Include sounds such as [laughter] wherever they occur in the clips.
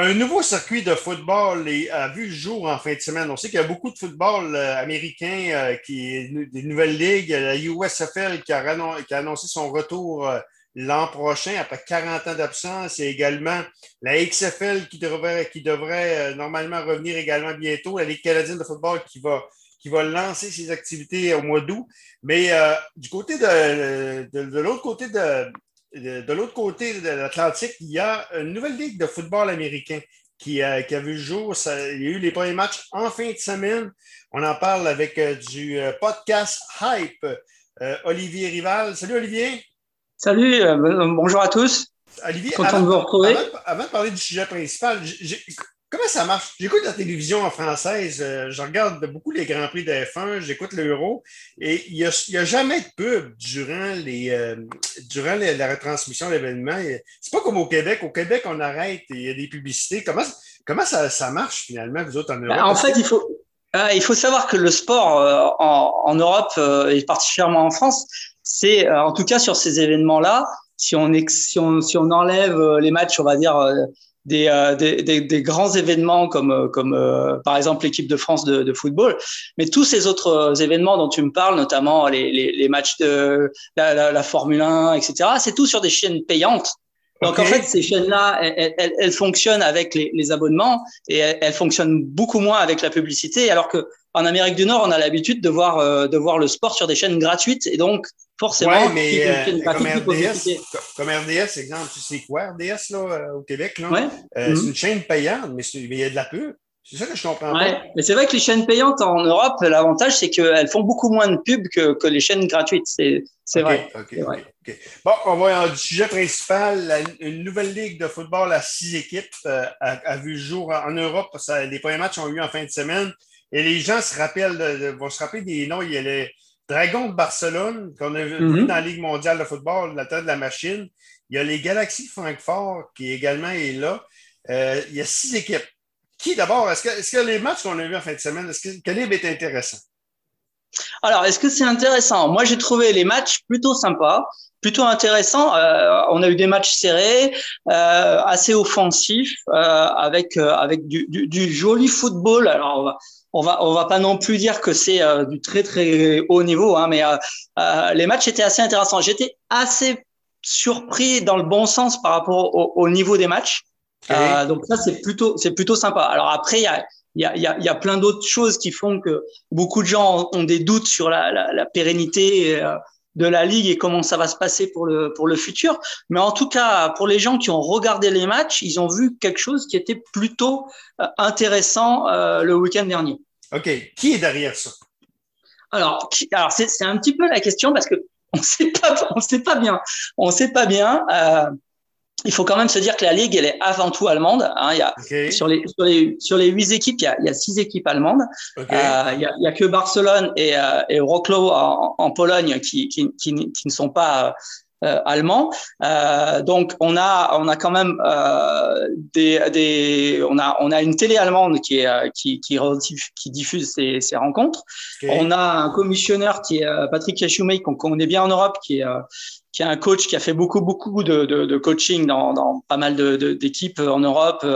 un nouveau circuit de football a vu le jour en fin de semaine. On sait qu'il y a beaucoup de football euh, américain euh, qui est des nouvelles ligues. La USFL qui a, annoncé son retour euh, l'an prochain après 40 ans d'absence. Et également la XFL qui devrait, qui devrait normalement revenir également bientôt. La Ligue canadienne de football qui va, qui va lancer ses activités au mois d'août. Mais du côté de, de l'autre côté de, de, l'autre côté de l'Atlantique, il y a une nouvelle ligue de football américain qui a, qui a vu le jour. il y a eu les premiers matchs en fin de semaine. On en parle avec euh, du euh, podcast Hype. Euh, Olivier Rival. Salut Olivier. Salut, bonjour à tous. Olivier, Content de vous retrouver. Avant, de parler du sujet principal, Comment ça marche? J'écoute la télévision en française, euh, je regarde beaucoup les Grands Prix de F1, j'écoute l'Euro, et il n'y a, jamais de pub durant, les, euh, durant la retransmission de l'événement. C'est pas comme au Québec. Au Québec, on arrête et il y a des publicités. Comment, comment ça, ça marche finalement, vous autres, en Europe? En fait, il faut, euh, il faut savoir que le sport en, en, Europe et particulièrement en France, c'est en tout cas sur ces événements-là, si on, si, on, si on enlève les matchs, on va dire euh, des, des, des, grands événements comme, euh, comme euh, par exemple l'équipe de France de, de, football, mais tous ces autres événements dont tu me parles, notamment les, les, les matchs de la, la, la, Formule 1, etc., c'est tout sur des chaînes payantes. Donc en fait, ces chaînes-là, elles, elles, elles, fonctionnent avec les, les abonnements et elles, elles, fonctionnent beaucoup moins avec la publicité, alors que en Amérique du Nord, on a l'habitude de voir de voir le sport sur des chaînes gratuites et donc forcément. Ouais, mais euh, comme, RDS, comme RDS, exemple, tu sais quoi, RDS là, euh, au Québec, là, euh, c'est mhm. une chaîne payante, mais il y a de la pub. C'est ça que je comprends ouais. pas. Mais c'est vrai que les chaînes payantes en Europe, l'avantage, c'est qu'elles font beaucoup moins de pubs que, que les chaînes gratuites. C'est okay, vrai. Okay, vrai. Bon, on va du sujet principal. une nouvelle ligue de football à six équipes a, a, vu le jour en Europe. Ça, les premiers matchs ont eu en fin de semaine. Et les gens se rappellent, vont se rappeler des noms. Il y a les, Dragon de Barcelone, qu'on a vu mhm. dans la Ligue mondiale de football, la tête de la machine. Il y a les Galaxies Francfort qui également est là. Euh, il y a six équipes. Qui d'abord, est-ce que, est que, les matchs qu'on a vus en fin de semaine, est-ce que quel est intéressant? Alors, est-ce que c'est intéressant? Moi, j'ai trouvé les matchs plutôt sympas, plutôt intéressants. Euh, on a eu des matchs serrés, euh, assez offensifs, euh, avec, euh, avec du, du, du, joli football. Alors, on va on va pas non plus dire que c'est euh, du très très haut niveau, hein, mais euh, euh, les matchs étaient assez intéressants. J'étais assez surpris dans le bon sens par rapport au, niveau des matchs. donc ça c'est plutôt c'est plutôt sympa. Alors après il y a il y a, y, a, y a plein d'autres choses qui font que beaucoup de gens ont des doutes sur la, la, la pérennité de la ligue et comment ça va se passer pour le pour le futur. Mais en tout cas, pour les gens qui ont regardé les matchs, ils ont vu quelque chose qui était plutôt euh, intéressant euh, le week-end dernier. OK. Qui est derrière ça? Alors, alors c'est un petit peu la question parce que on sait pas, on sait pas bien, on sait pas bien. Euh, il faut quand même se dire que la ligue, elle est avant tout allemande. Hein. Il y a, sur, les, sur, les, sur les huit équipes, il y a, il y a six équipes allemandes. Euh, il, y a, il y a que Barcelone et, euh, et Wrocław en, en, Pologne qui, qui, qui, qui, ne sont pas euh, allemands. Euh, donc on a on a quand même euh, des, des on a on a une télé allemande qui est qui qui, qui diffuse ces, ces rencontres. On a un commissionnaire qui est Patrick Yachoume qu'on connaît bien en Europe qui est qui est un coach qui a fait beaucoup beaucoup de, de, de coaching dans, dans, pas mal d'équipes en Europe.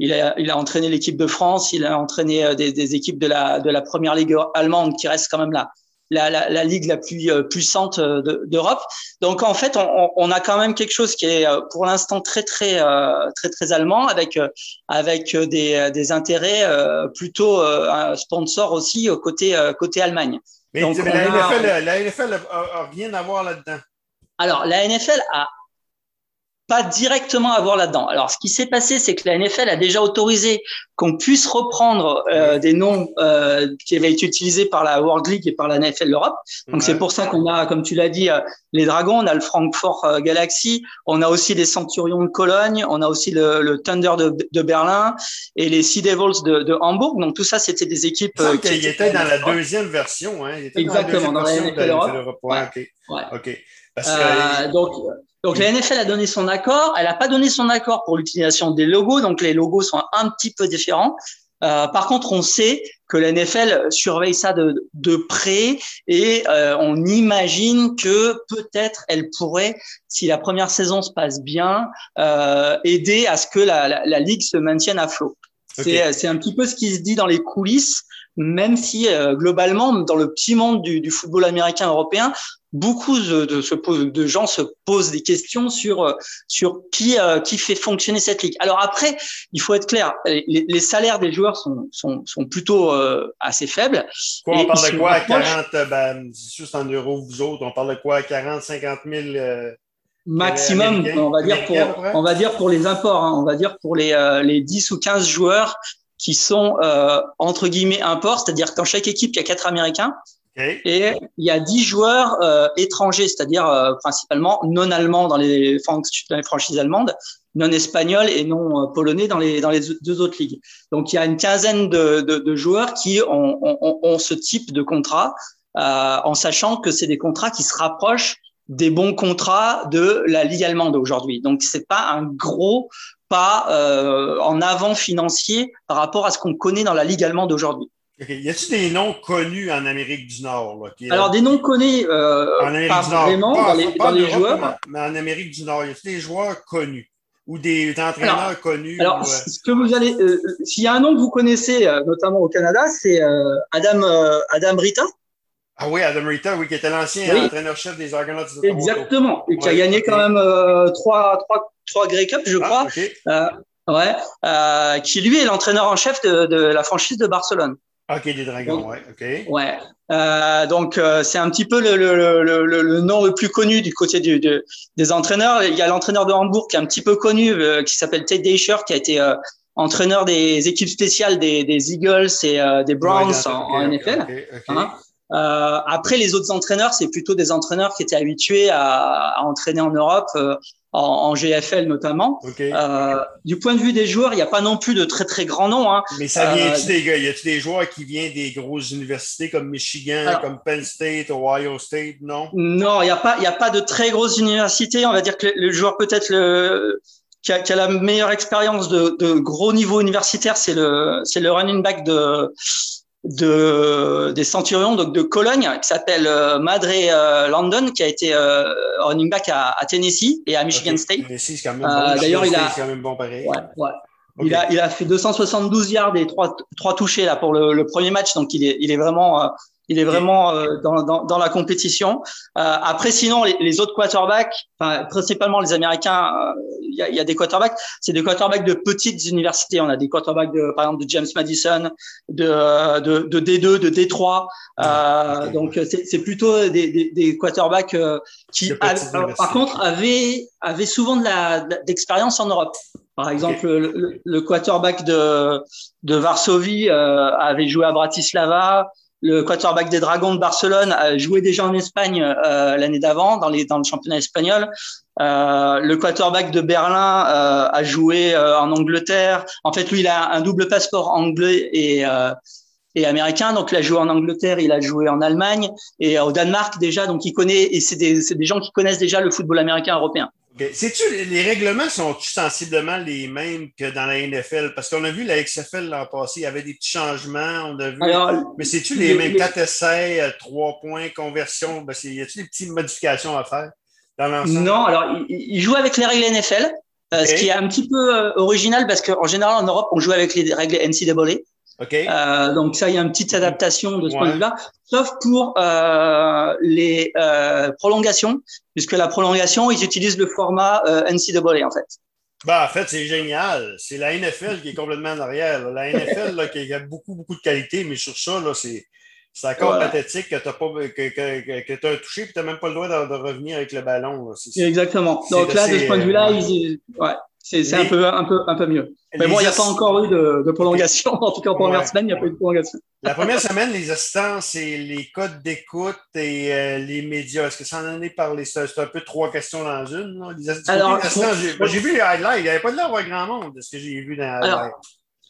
Il a, il a entraîné l'équipe de France, il a entraîné des, des, équipes de la, de la première ligue allemande qui reste quand même là la, la, la, ligue la plus euh, puissante euh, d'Europe. Donc en fait, on, on, a quand même quelque chose qui est euh, pour l'instant très très très très allemand, avec avec des, des intérêts plutôt un sponsor aussi côté côté Allemagne. Mais, Donc, mais la, NFL, la, NFL, a, rien à voir là-dedans. Alors la NFL a pas directement à voir là-dedans. Alors, ce qui s'est passé, c'est que la NFL a déjà autorisé qu'on puisse reprendre euh, des noms euh, qui avaient été utilisés par la World League et par la NFL Europe. Donc, c'est pour ça qu'on a, comme tu l'as dit, euh, les Dragons, on a le Frankfurt euh, Galaxy, on a aussi les Centurions de Cologne, on a aussi le, le Thunder de, de, Berlin et les Sea Devils de, de Hambourg. Donc, tout ça, c'était des équipes qui étaient dans la deuxième version. Hein. Exactement, dans la, NFL Europe. Ouais. Ouais. OK. Euh, donc, donc la NFL a donné son accord. Elle n'a pas donné son accord pour l'utilisation des logos. Donc les logos sont un petit peu différents. Euh, par contre, on sait que la NFL surveille ça de, de près et euh, on imagine que peut-être elle pourrait, si la première saison se passe bien, euh, aider à ce que la, la, la ligue se maintienne à flot. C'est un petit peu ce qui se dit dans les coulisses, même si euh, globalement, dans le petit monde du, du football américain européen, beaucoup de, de, se de, gens se posent des questions sur euh, sur qui euh, qui fait fonctionner cette ligue. Alors après, il faut être clair, les, les salaires des joueurs sont sont, sont plutôt euh, assez faibles. Quoi, on parle de quoi à 40 ben, juste en euros vous autres, on parle de quoi à 40 50 000 maximum, on va dire pour on va dire pour les imports, hein, on va dire pour les les 10 ou 15 joueurs qui sont entre guillemets imports, c'est-à-dire que dans chaque équipe il y a quatre Américains et il y a dix joueurs euh, étrangers, c'est-à-dire euh, principalement non allemands dans les, franchises allemandes, non espagnols et non euh, polonais dans les, deux autres ligues. Donc il y a une quinzaine de, de, de joueurs qui ont, ont, ont, ce type de contrat, en sachant que c'est des contrats qui se rapprochent des bons contrats de la ligue allemande aujourd'hui. Donc c'est pas un gros pas en avant financier par rapport à ce qu'on connaît dans la ligue allemande aujourd'hui. Y a-t-il des noms connus en Amérique du Nord? Là, Alors, des noms connus, euh, en Amérique pas du Nord. vraiment dans les, dans les joueurs. Mais en Amérique du Nord, y a-t-il des joueurs connus? Ou des entraîneurs alors, connus? Alors, ou, euh... ce que vous allez, euh, s'il y a un nom que vous connaissez, euh, notamment au Canada, c'est euh, Adam, Adam Rita. Ah oui, Adam Rita, oui, qui était l'ancien oui. entraîneur-chef des Argonauts de Exactement, et qui ouais, a gagné okay. quand même trois, trois, trois Grey Cup, je crois. Ah, okay. ouais, qui lui est l'entraîneur en chef de, de la franchise de Barcelone. OK, des Dragons, donc, ouais, OK. Ouais. Euh, donc, euh, c'est un petit peu le, le, le, le, nom le plus connu du côté du, de, des entraîneurs. Il y a l'entraîneur de Hambourg qui est un petit peu connu, euh, qui s'appelle Ted Deischer, qui a été euh, entraîneur des équipes spéciales des, des Eagles et euh, des Browns ouais, en, okay, en, NFL. Okay, okay. Hein? Euh, après, les autres entraîneurs, c'est plutôt des entraîneurs qui étaient habitués à, à entraîner en Europe, euh, en, en, GFL notamment. Okay. Euh, du point de vue des joueurs, il n'y a pas non plus de très très grands noms. Hein. Mais ça vient-tu des gars? Y a-tu des joueurs qui viennent des grosses universités comme Michigan, Alors, comme Penn State, Ohio State, non? Non, il n'y a pas, il a pas de très grosses universités. On va dire que le, le joueur peut-être le qui a, qui a, la meilleure expérience de, de, gros niveau universitaire, c'est le, c'est le running back de, de des Centurions donc de Cologne qui s'appelle euh, Madre euh, London qui a été euh, running back à, à, Tennessee et à Michigan okay. State. Tennessee, quand même bon. D'ailleurs, il a quand même bon pareil. Ouais, ouais. Okay. Il a il a fait 272 yards et trois trois touchés là pour le, le premier match donc il est il est vraiment il est vraiment euh, dans, dans, dans, la compétition. Euh, après, sinon, les, les, autres quarterbacks, enfin, principalement les Américains, il euh, y, y, a, des quarterbacks. C'est des quarterbacks de petites universités. On a des quarterbacks, de, par exemple, de James Madison, de, de, de D2, de D3. Euh, okay. Donc, c'est plutôt des, des, des quarterbacks qui, a, par contre, avaient, avaient souvent de l'expérience en Europe. Par exemple, okay. le, le, quarterback de, de Varsovie avait joué à Bratislava le quarterback des Dragons de Barcelone a joué déjà en Espagne euh, l'année d'avant dans, dans le championnat espagnol. Euh, le quarterback de Berlin euh, a joué euh, en Angleterre. En fait, lui, il a un double passeport anglais et, euh, et américain. Donc, il a joué en Angleterre, il a joué en Allemagne et au Danemark déjà. Donc, il connaît et c'est des, des gens qui connaissent déjà le football américain européen. Okay. Sais-tu, les règlements sont sensiblement les mêmes que dans la NFL? Parce qu'on a vu la XFL l'an passé, il y avait des petits changements, on a vu. Alors, mais c'est-tu les, les, mêmes 4 essais, 3 points, conversion? Ben y a-t-il des petites modifications à faire dans l'ensemble? Non, alors, ils jouent avec les règles NFL, okay. euh, ce qui est un petit peu euh, original parce qu'en général, en Europe, on joue avec les règles NCAA. Okay. Euh, donc ça, il y a une petite adaptation de ce ouais. point de vue-là, sauf pour euh, les euh, prolongations, puisque la prolongation, ils utilisent le format euh, NCAA en fait. Bah, en fait, c'est génial. C'est la NFL qui est complètement en arrière. La NFL là, qui a beaucoup, beaucoup de qualité, mais sur ça, là, c'est. C'est encore pathétique que tu as, pas, que, que, que, as touché et tu n'as même pas le droit de, de, revenir avec le ballon. Là. Exactement. Donc là, de ce point de vue-là, ils, ouais, c'est un peu, un, peu, un peu mieux. Mais bon, il n'y a pas encore eu de, de prolongation. [laughs] En tout cas, en première ouais. semaine, il n'y a pas eu de prolongation. La première semaine, les assistants, c'est les codes d'écoute et euh, les médias. Est-ce que ça en est parlé? C'est un peu trois questions dans une. Les assistants, Alors, j'ai vu les highlights. Il n'y avait pas de l'air grand monde de ce que j'ai vu dans les highlights.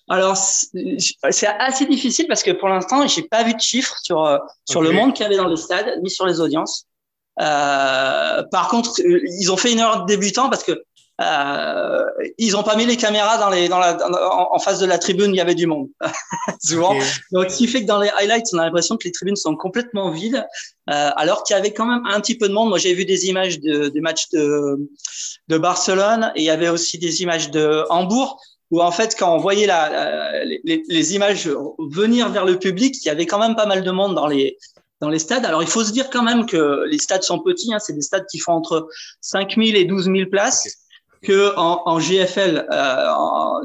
Alors, c'est assez difficile parce que pour l'instant, j'ai pas vu de chiffres sur, euh, sur okay. le monde qu'il y avait dans les stades, ni sur les audiences. Euh, par contre, ils ont fait une erreur de débutant parce que euh, ils ont pas mis les caméras dans les, dans la, en, face de la tribune, il y avait du monde, [laughs] souvent. Donc, ce qui fait que dans les highlights, on a l'impression que les tribunes sont complètement vides, euh, alors qu'il y avait quand même un petit peu de monde. Moi, j'ai vu des images de, des matchs de, de Barcelone et il y avait aussi des images de Hambourg où en fait, quand on voyait la, les, les, images venir vers le public, il y avait quand même pas mal de monde dans les, dans les stades. Alors, il faut se dire quand même que les stades sont petits, hein, c'est des stades qui font entre 5 000 et 12 000 places. Que en, en GFL, euh,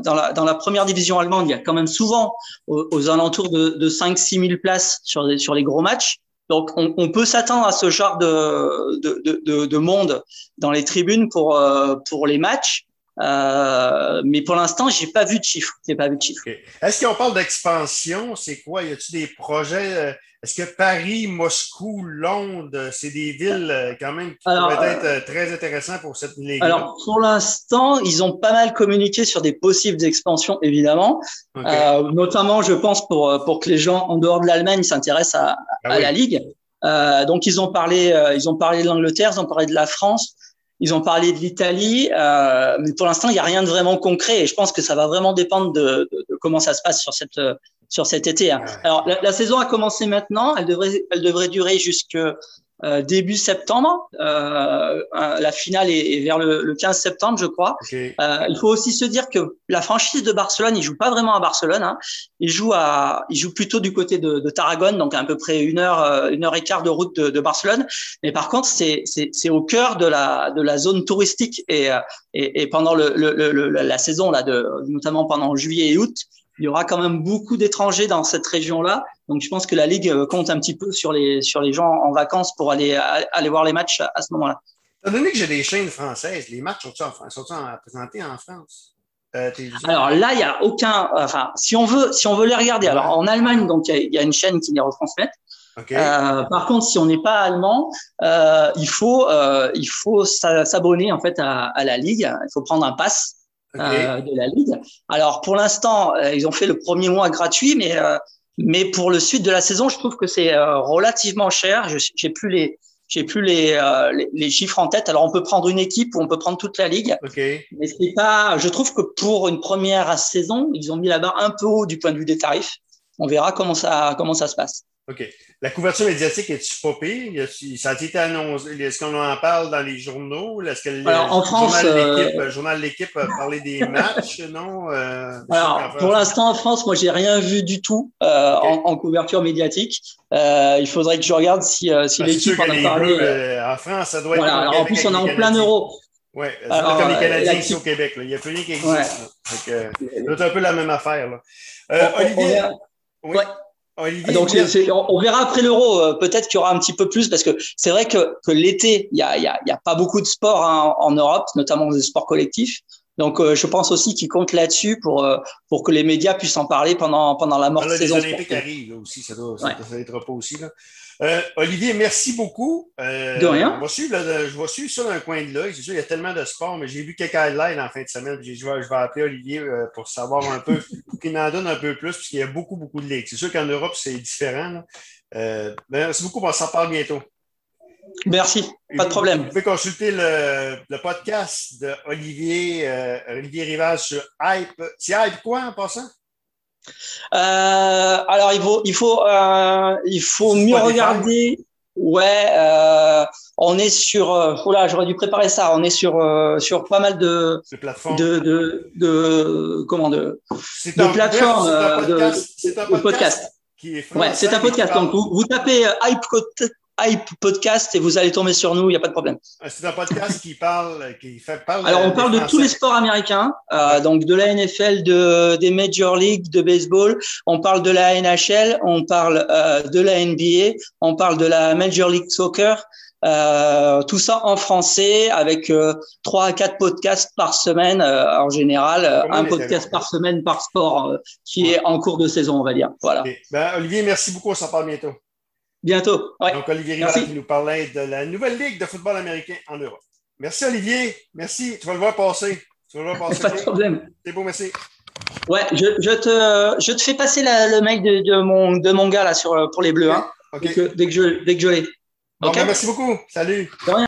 dans, la, dans la première division allemande, il y a quand même souvent aux, alentours de, de 5-6 000 places sur les, sur les gros matchs. Donc, on, on peut s'attendre à ce genre de, de, de, de, monde dans les tribunes pour, euh, pour les matchs. Euh, mais pour l'instant, j'ai pas vu de chiffres. J'ai pas vu de chiffres. Est-ce qu'on parle d'expansion? C'est quoi? Y a-t-il des projets? Euh, Est-ce que Paris, Moscou, Londres, c'est des villes euh, quand même qui pourraient être très intéressantes pour cette ligue Alors pour l'instant, ils ont pas mal communiqué sur des possibles expansions, évidemment. notamment, je pense pour pour que les gens en dehors de l'Allemagne s'intéressent à, ah à la ligue. donc ils ont parlé, ils ont parlé de l'Angleterre, ils ont parlé de la France. Ils ont parlé de l'Italie, euh, mais pour l'instant, il n'y a rien de vraiment concret. Et je pense que ça va vraiment dépendre de, de, de comment ça se passe sur cette sur cet été. Hein. Alors, la, la, saison a commencé maintenant. Elle devrait elle devrait durer jusque euh, début septembre. Euh, la finale est, vers le, 15 septembre, je crois. Euh, il faut aussi se dire que la franchise de Barcelone, il joue pas vraiment à Barcelone. Hein. Il joue à, il joue plutôt du côté de, de, Tarragone, donc à peu près une heure, une heure et quart de route de, de Barcelone. Mais par contre, c'est c'est au cœur de la de la zone touristique et et, et pendant le, le, la saison là, de notamment pendant juillet et août, il y aura quand même beaucoup d'étrangers dans cette région-là. Donc, je pense que la Ligue euh, compte un petit peu sur les, sur les gens en vacances pour aller, aller voir les matchs à, ce moment-là. Étant donné que j'ai des chaînes françaises, les matchs sont-ils sont présentés en France? Euh, alors là, il n'y a aucun. Enfin, si on veut, si on veut les regarder. Alors en Allemagne, donc il y, a une chaîne qui les retransmet. Okay. Euh, par contre, si on n'est pas allemand, euh, il faut, euh, il faut s'abonner en fait à, à, la ligue. Il faut prendre un pass euh, de la Ligue. Alors pour l'instant, euh, ils ont fait le premier mois gratuit, mais euh, mais pour le suite de la saison, je trouve que c'est relativement cher. Je j'ai plus les j'ai plus les, les, les chiffres en tête. Alors on peut prendre une équipe ou on peut prendre toute la ligue. Okay. Mais c'est pas. Je trouve que pour une première saison, ils ont mis la barre un peu haut du point de vue des tarifs. On verra comment ça comment ça se passe. OK. La couverture médiatique, est-tu pas pire? Ça a été annoncé? Est-ce qu'on en parle dans les journaux? Est-ce que le, Alors, en France, journal de l'équipe a parlé des [laughs] matchs? non? Euh, Alors, pour l'instant, en France, moi, j'ai rien vu du tout euh, okay. en, en, couverture médiatique. Euh, il faudrait que je regarde si, euh, si l'équipe en a parlé. Bleus, en France, ça doit voilà. être. Alors, en plus, on est en plein euro. Oui, c'est comme les Canadiens ici au Québec. Là. Il n'y a plus rien qui existe. Ouais. C'est un peu la même affaire. Là. On, Olivier? Oui. Ouais. Donc, on verra après l'euro. Euh, peut-être qu'il y aura un petit peu plus parce que c'est vrai que, que l'été, il y a, y, a, y a pas beaucoup de sports hein, en Europe, notamment des sports collectifs. Donc, euh, je pense aussi qu'ils comptent là-dessus pour euh, pour que les médias puissent en parler pendant pendant la morte saison. Les Olympiques arrivent là, aussi, ça doit, ouais. ça, être pas aussi là. Euh, Olivier, merci beaucoup. Euh, de rien. Je vais, suivre, là, je vais suivre ça d'un coin de l'œil. C'est sûr, il y a tellement de sports, mais j'ai vu quelques highlights en fin de semaine. Je vais, je vais appeler Olivier euh, pour savoir un peu, [laughs] pour qu'il m'en donne un peu plus, puisqu'il y a beaucoup, beaucoup de ligues. C'est sûr qu'en Europe, c'est différent. Euh, merci beaucoup. On s'en parle bientôt. Merci, pas de problème. Vous pouvez consulter le, le podcast de Olivier, euh, Olivier Rivage sur Hype. C'est Hype quoi en passant? Euh, alors il faut, il faut, euh, il faut mieux regarder. Ouais, euh, on est sur. Oh là, j'aurais dû préparer ça. On est sur sur pas mal de de, de, de comment de, de plateformes de, podcast. podcast. Qui est ouais, c'est un podcast. Donc vous, vous tapez Hype Hype Podcast et vous allez tomber sur nous, il n'y a pas de problème. Ah, c'est un podcast qui parle, qui fait parle Alors, on parle de tous les sports américains, euh, donc de la NFL, de, des Major League de baseball, on parle de la NHL, on parle euh, de la NBA, on parle de la Major League Soccer, euh, tout ça en français avec euh, trois à quatre podcasts par semaine euh, en général, euh, un podcast par semaine par sport qui ouais. est en cours de saison, on va dire. Voilà. Okay. Ben, Olivier, merci beaucoup, on s'en parle bientôt. Bientôt. Ouais. Donc, Olivier Rivard qui nous parlait de la nouvelle ligue de football américain en Europe. Merci, Olivier. Merci. Tu vas le voir passer. Tu vas le voir [laughs] passer. Pas de problème. C'est beau, merci. Ouais, je, je, te, je te fais passer la, le mail de, de, mon, de mon gars là sur, pour les Bleus. Hein, okay. dès, que, dès que je, dès que je l'ai. Okay. Ben, merci beaucoup. Salut. De rien.